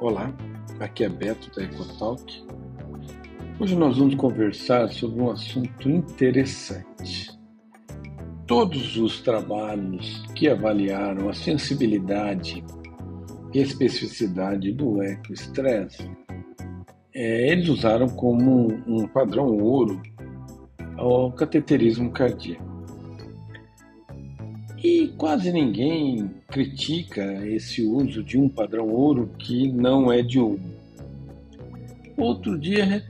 Olá, aqui é Beto da Ecotalk. Hoje nós vamos conversar sobre um assunto interessante. Todos os trabalhos que avaliaram a sensibilidade e especificidade do ecoestresse, é, eles usaram como um padrão ouro ao cateterismo cardíaco. E quase ninguém critica esse uso de um padrão ouro que não é de ouro. Outro dia,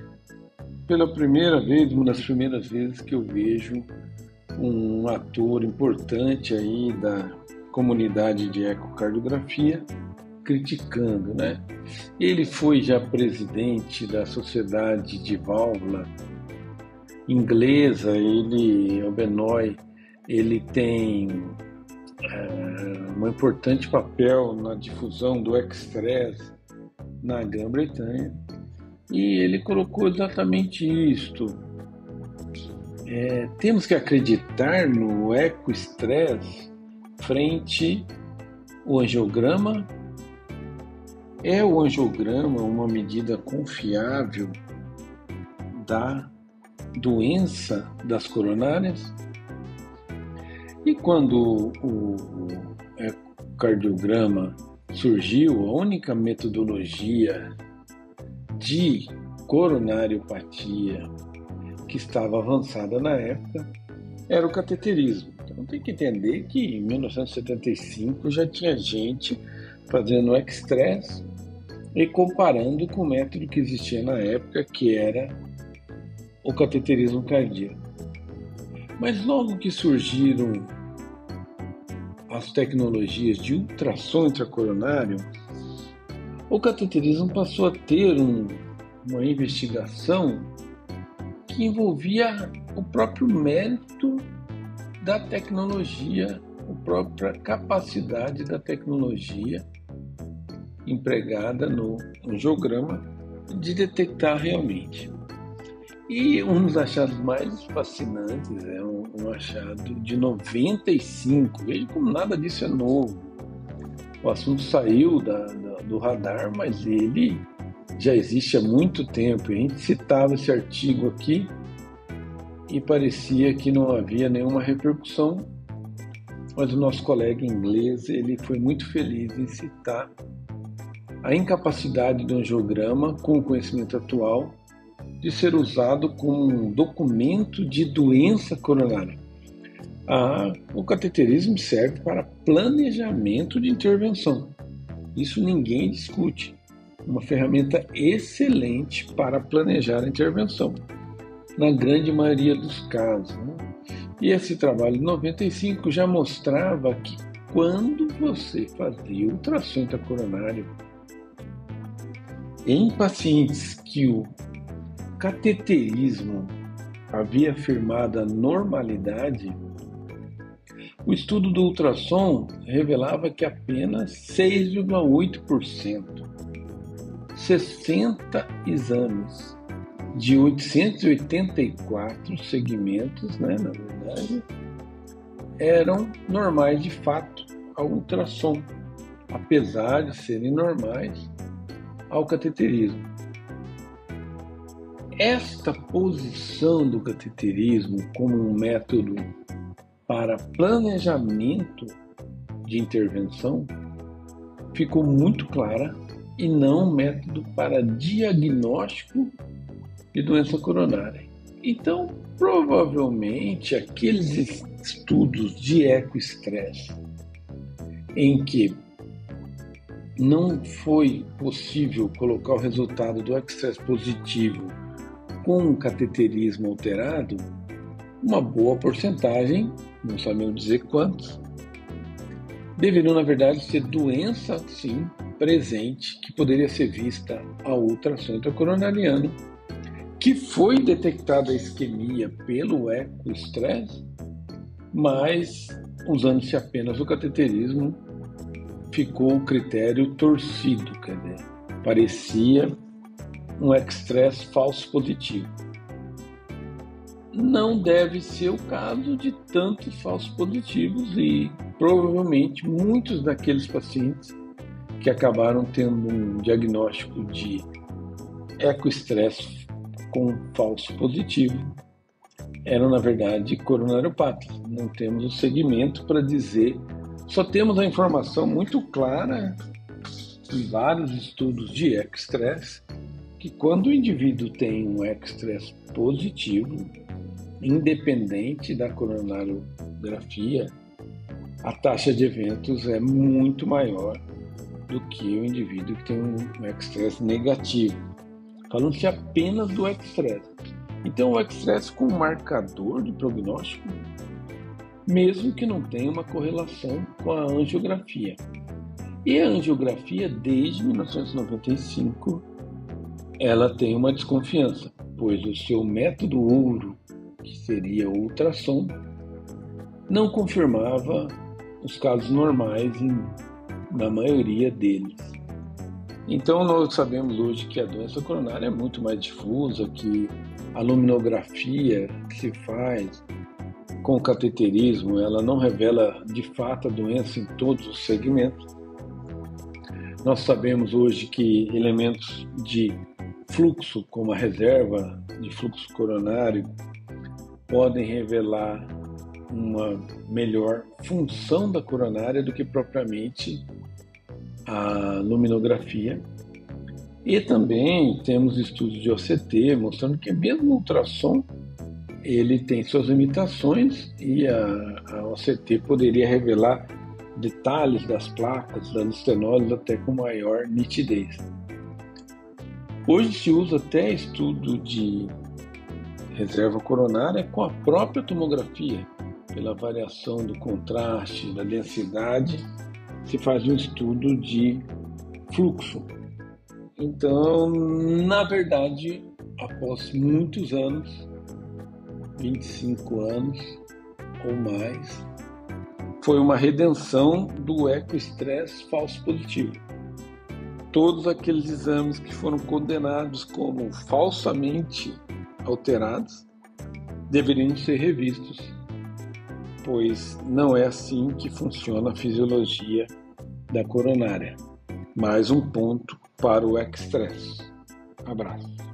pela primeira vez, uma das primeiras vezes que eu vejo um ator importante aí da comunidade de ecocardiografia criticando, né? Ele foi já presidente da Sociedade de Válvula inglesa, ele, o Benoit, ele tem é, um importante papel na difusão do Express na Grã-Bretanha e ele colocou exatamente isto. É, temos que acreditar no eco-estresse frente ao angiograma. É o angiograma uma medida confiável da doença das coronárias? Quando o, ecocardiograma surgiu, a única metodologia de coronariopatia que estava avançada na época era o cateterismo. Então tem que entender que em 1975 já tinha gente fazendo extress e comparando com o método que existia na época, que era o cateterismo cardíaco. Mas logo que surgiram as tecnologias de ultrassom intracoronário, o cateterismo passou a ter um, uma investigação que envolvia o próprio mérito da tecnologia, a própria capacidade da tecnologia empregada no angiograma de detectar realmente. E um dos achados mais fascinantes é um, um achado de 95. Veja como nada disso é novo. O assunto saiu da, da, do radar, mas ele já existe há muito tempo. A gente citava esse artigo aqui e parecia que não havia nenhuma repercussão, mas o nosso colega inglês ele foi muito feliz em citar a incapacidade do angiograma com o conhecimento atual de ser usado como um documento de doença coronária. Ah, o cateterismo serve para planejamento de intervenção. Isso ninguém discute. Uma ferramenta excelente para planejar a intervenção, na grande maioria dos casos. Né? E esse trabalho de 95 já mostrava que quando você fazia ultrassom intracoronário em pacientes que o cateterismo havia afirmado a normalidade, o estudo do ultrassom revelava que apenas 6,8%, 60 exames de 884 segmentos, né, na verdade, eram normais de fato ao ultrassom, apesar de serem normais ao cateterismo. Esta posição do cateterismo como um método para planejamento de intervenção ficou muito clara e não um método para diagnóstico de doença coronária. Então, provavelmente aqueles estudos de ecoestresse em que não foi possível colocar o resultado do estresse positivo com um cateterismo alterado, uma boa porcentagem, não sabemos dizer quantos, deveriam, na verdade, ser doença, sim, presente, que poderia ser vista ao ultrassom intracoronariano, que foi detectada a isquemia pelo ecoestresse, mas, usando-se apenas o cateterismo, ficou o critério torcido, quer dizer, parecia um estresse falso positivo. Não deve ser o caso de tantos falsos positivos e provavelmente muitos daqueles pacientes que acabaram tendo um diagnóstico de ecoestresse com falso positivo eram, na verdade, coronariopatas. Não temos o segmento para dizer, só temos a informação muito clara em vários estudos de ecoestresse que quando o indivíduo tem um ecoestresse positivo, independente da coronariografia, a taxa de eventos é muito maior do que o indivíduo que tem um estresse negativo. Falando-se apenas do estresse. Então, o estresse com marcador de prognóstico, mesmo que não tenha uma correlação com a angiografia. E a angiografia, desde 1995, ela tem uma desconfiança, pois o seu método ouro, que seria o ultrassom, não confirmava os casos normais em, na maioria deles. Então nós sabemos hoje que a doença coronária é muito mais difusa, que a luminografia que se faz com o cateterismo, ela não revela de fato a doença em todos os segmentos. Nós sabemos hoje que elementos de fluxo, como a reserva de fluxo coronário, podem revelar uma melhor função da coronária do que propriamente a luminografia. E também temos estudos de OCT mostrando que mesmo o ultrassom ele tem suas limitações e a, a OCT poderia revelar detalhes das placas, das estenoses até com maior nitidez. Hoje se usa até estudo de reserva coronária com a própria tomografia, pela variação do contraste, da densidade, se faz um estudo de fluxo. Então, na verdade, após muitos anos, 25 anos ou mais, foi uma redenção do ecoestresse falso positivo. Todos aqueles exames que foram condenados como falsamente alterados deveriam ser revistos pois não é assim que funciona a fisiologia da coronária. Mais um ponto para o estresse. Abraço.